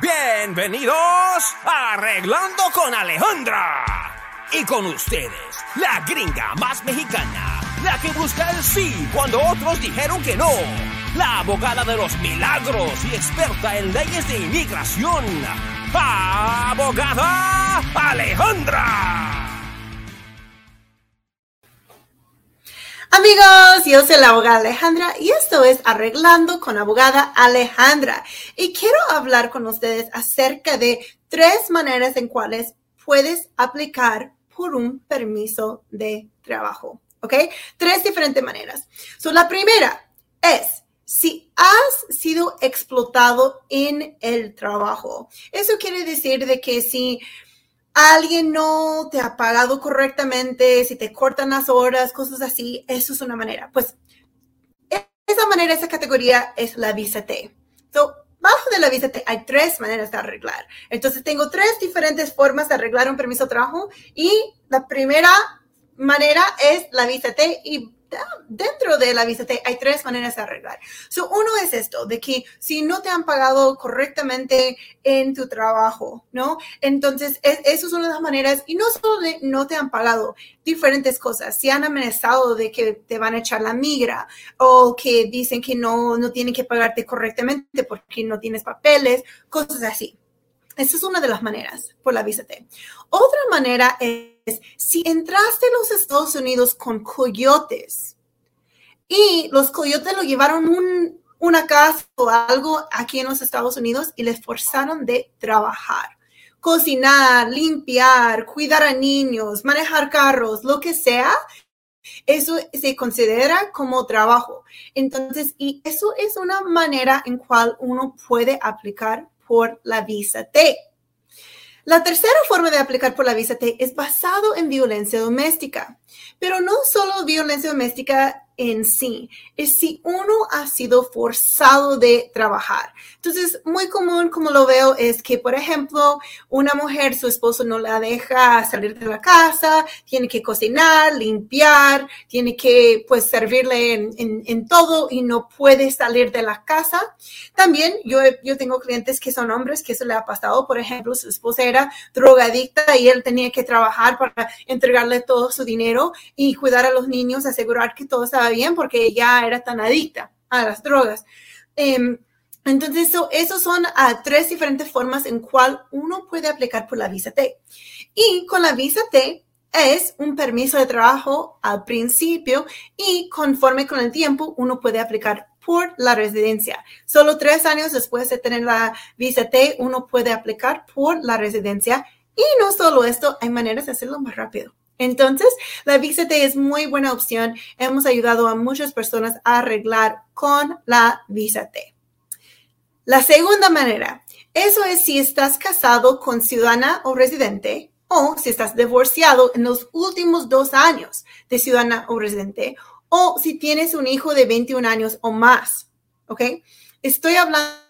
Bienvenidos a Arreglando con Alejandra. Y con ustedes, la gringa más mexicana, la que busca el sí cuando otros dijeron que no, la abogada de los milagros y experta en leyes de inmigración, abogada Alejandra. Amigos, yo soy la abogada Alejandra y esto es Arreglando con abogada Alejandra. Y quiero hablar con ustedes acerca de tres maneras en cuales puedes aplicar por un permiso de trabajo. ¿Ok? Tres diferentes maneras. So, la primera es si has sido explotado en el trabajo. Eso quiere decir de que si alguien no te ha pagado correctamente, si te cortan las horas, cosas así, eso es una manera. Pues esa manera, esa categoría es la visa T. So, bajo de la visa T hay tres maneras de arreglar. Entonces tengo tres diferentes formas de arreglar un permiso de trabajo y la primera manera es la visa T y dentro de la visa T hay tres maneras de arreglar. So, uno es esto, de que si no te han pagado correctamente en tu trabajo, ¿no? Entonces, es una de las maneras, y no solo de no te han pagado, diferentes cosas. Si han amenazado de que te van a echar la migra o que dicen que no, no tienen que pagarte correctamente porque no tienes papeles, cosas así. Esa es una de las maneras por la visa T. Otra manera es si entraste a los Estados Unidos con coyotes y los coyotes lo llevaron un, una casa o algo aquí en los Estados Unidos y les forzaron de trabajar, cocinar, limpiar, cuidar a niños, manejar carros, lo que sea, eso se considera como trabajo. Entonces, y eso es una manera en cual uno puede aplicar por la visa T. La tercera forma de aplicar por la visa T es basado en violencia doméstica, pero no solo violencia doméstica en sí, es si uno ha sido forzado de trabajar. Entonces, muy común como lo veo es que, por ejemplo, una mujer, su esposo no la deja salir de la casa, tiene que cocinar, limpiar, tiene que pues servirle en, en, todo y no puede salir de la casa. También yo, yo tengo clientes que son hombres que eso le ha pasado, por ejemplo, su esposa era drogadicta y él tenía que trabajar para entregarle todo su dinero y cuidar a los niños, asegurar que todo estaba bien porque ella era tan adicta a las drogas. Em, entonces, eso, esos son uh, tres diferentes formas en cual uno puede aplicar por la visa T. Y con la visa T es un permiso de trabajo al principio y conforme con el tiempo uno puede aplicar por la residencia. Solo tres años después de tener la visa T, uno puede aplicar por la residencia. Y no solo esto, hay maneras de hacerlo más rápido. Entonces, la Visa T es muy buena opción. Hemos ayudado a muchas personas a arreglar con la Visa T. La segunda manera, eso es si estás casado con ciudadana o residente o si estás divorciado en los últimos dos años de ciudadana o residente o si tienes un hijo de 21 años o más. ¿Ok? Estoy hablando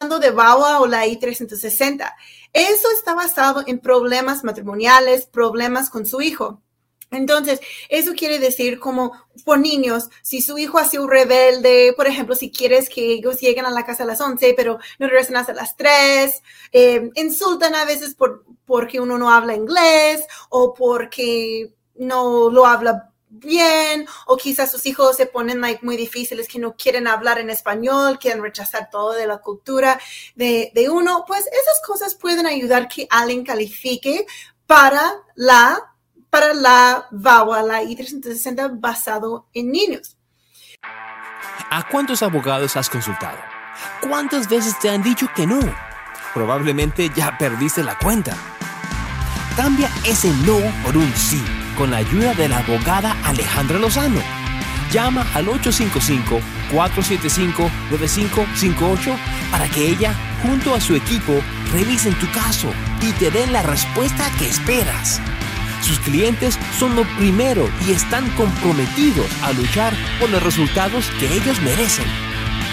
de VAWA o la I-360. Eso está basado en problemas matrimoniales, problemas con su hijo. Entonces, eso quiere decir como por niños, si su hijo ha sido rebelde, por ejemplo, si quieres que ellos lleguen a la casa a las 11, pero no regresan hasta las 3, eh, insultan a veces por, porque uno no habla inglés o porque no lo habla bien o quizás sus hijos se ponen like, muy difíciles que no quieren hablar en español, quieren rechazar todo de la cultura de, de uno, pues esas cosas pueden ayudar que alguien califique para la para la VAWA, la I-360 basado en niños. ¿A cuántos abogados has consultado? ¿Cuántas veces te han dicho que no? Probablemente ya perdiste la cuenta. Cambia ese no por un sí con la ayuda de la abogada Alejandra Lozano. Llama al 855-475-9558 para que ella, junto a su equipo, revisen tu caso y te den la respuesta que esperas. Sus clientes son lo primero y están comprometidos a luchar por los resultados que ellos merecen.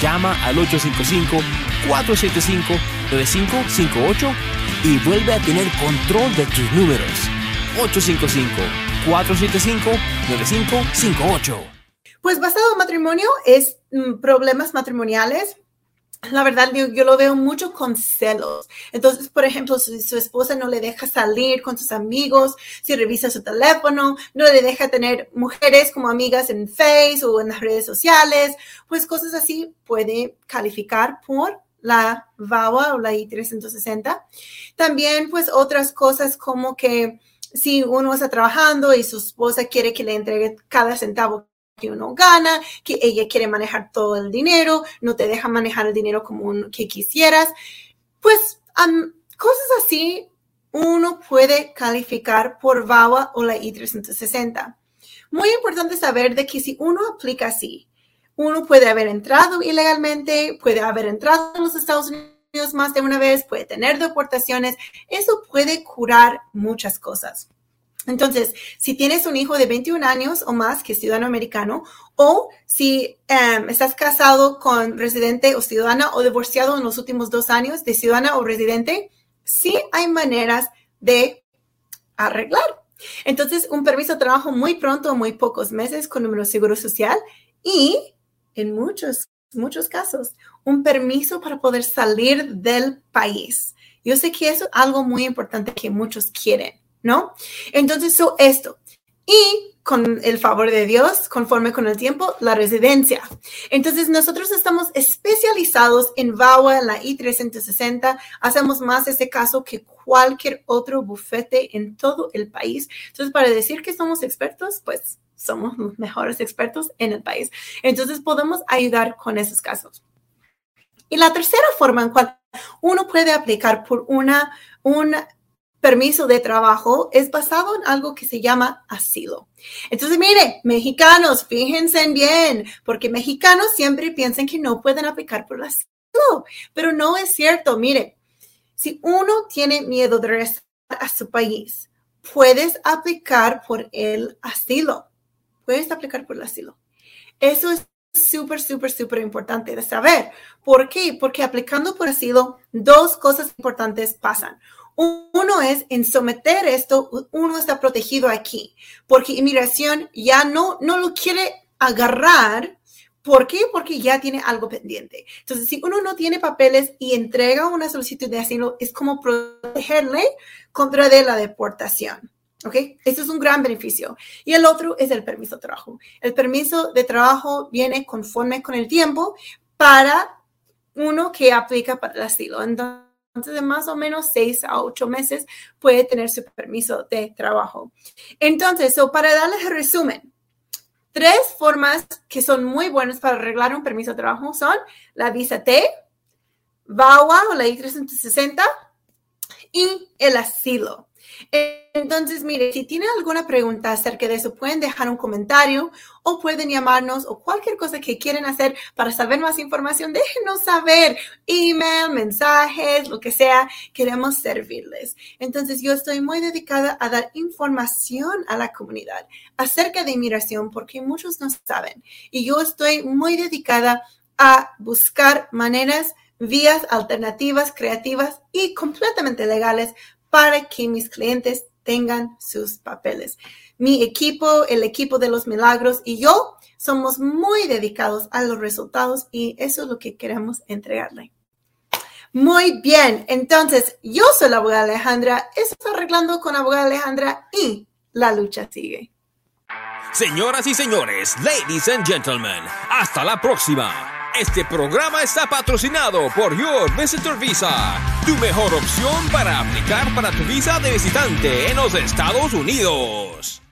Llama al 855-475-9558 y vuelve a tener control de tus números. 855 475-9558. Pues basado en matrimonio es mm, problemas matrimoniales. la verdad, yo, lo veo mucho con celos. Entonces, por ejemplo, si su esposa no le deja salir con sus amigos, si revisa su teléfono, no le deja tener mujeres como amigas en Facebook o en las redes sociales, pues cosas así puede calificar por la VAWA o la I-360. También, pues otras cosas como que si uno está trabajando y su esposa quiere que le entregue cada centavo que uno gana, que ella quiere manejar todo el dinero, no te deja manejar el dinero como que quisieras. Pues cosas así uno puede calificar por VAWA o la I-360. Muy importante saber de que si uno aplica así, uno puede haber entrado ilegalmente, puede haber entrado en los Estados Unidos más de una vez, puede tener deportaciones. Eso puede curar muchas cosas. Entonces, si tienes un hijo de 21 años o más que es ciudadano americano, o si em, estás casado con residente o ciudadana o divorciado en los últimos dos años de ciudadana o residente, sí hay maneras de arreglar. Entonces, un permiso de trabajo muy pronto, muy pocos meses con número de seguro social y en muchos, muchos casos, un permiso para poder salir del país. Yo sé que eso es algo muy importante que muchos quieren. ¿no? Entonces, esto. Y con el favor de Dios, conforme con el tiempo, la residencia. Entonces, nosotros estamos especializados en VAWA, la I-360. Hacemos más ese caso que cualquier otro bufete en todo el país. Entonces, para decir que somos expertos, pues somos los mejores expertos en el país. Entonces, podemos ayudar con esos casos. Y la tercera forma en cual uno puede aplicar por una, una permiso de trabajo es basado en algo que se llama asilo. Entonces, mire, mexicanos, fíjense bien, porque mexicanos siempre piensan que no pueden aplicar por el asilo, pero no es cierto. Mire, si uno tiene miedo de regresar a su país, puedes aplicar por el asilo. Puedes aplicar por el asilo. Eso es súper, súper, súper importante de saber. ¿Por qué? Porque aplicando por asilo, dos cosas importantes pasan. Uno es en someter esto, uno está protegido aquí, porque inmigración ya no, no lo quiere agarrar. ¿Por qué? Porque ya tiene algo pendiente. Entonces, si uno no tiene papeles y entrega una solicitud de asilo, es como protegerle contra de la deportación. ¿Ok? Eso es un gran beneficio. Y el otro es el permiso de trabajo. El permiso de trabajo viene conforme con el tiempo para uno que aplica para el asilo. Entonces, de más o menos seis a ocho meses puede tener su permiso de trabajo. Entonces, para darles el resumen, tres formas que son muy buenas para arreglar un permiso de trabajo son la visa T, VAWA o la I-360 y el asilo. Entonces, mire, si tienen alguna pregunta acerca de eso, pueden dejar un comentario o pueden llamarnos o cualquier cosa que quieran hacer para saber más información, déjenos saber, email, mensajes, lo que sea, queremos servirles. Entonces, yo estoy muy dedicada a dar información a la comunidad acerca de inmigración porque muchos no saben. Y yo estoy muy dedicada a buscar maneras vías alternativas, creativas y completamente legales para que mis clientes tengan sus papeles. Mi equipo, el equipo de los milagros y yo somos muy dedicados a los resultados y eso es lo que queremos entregarle. Muy bien, entonces yo soy la abogada Alejandra, estoy arreglando con abogada Alejandra y la lucha sigue. Señoras y señores, ladies and gentlemen, hasta la próxima. Este programa está patrocinado por Your Visitor Visa, tu mejor opción para aplicar para tu visa de visitante en los Estados Unidos.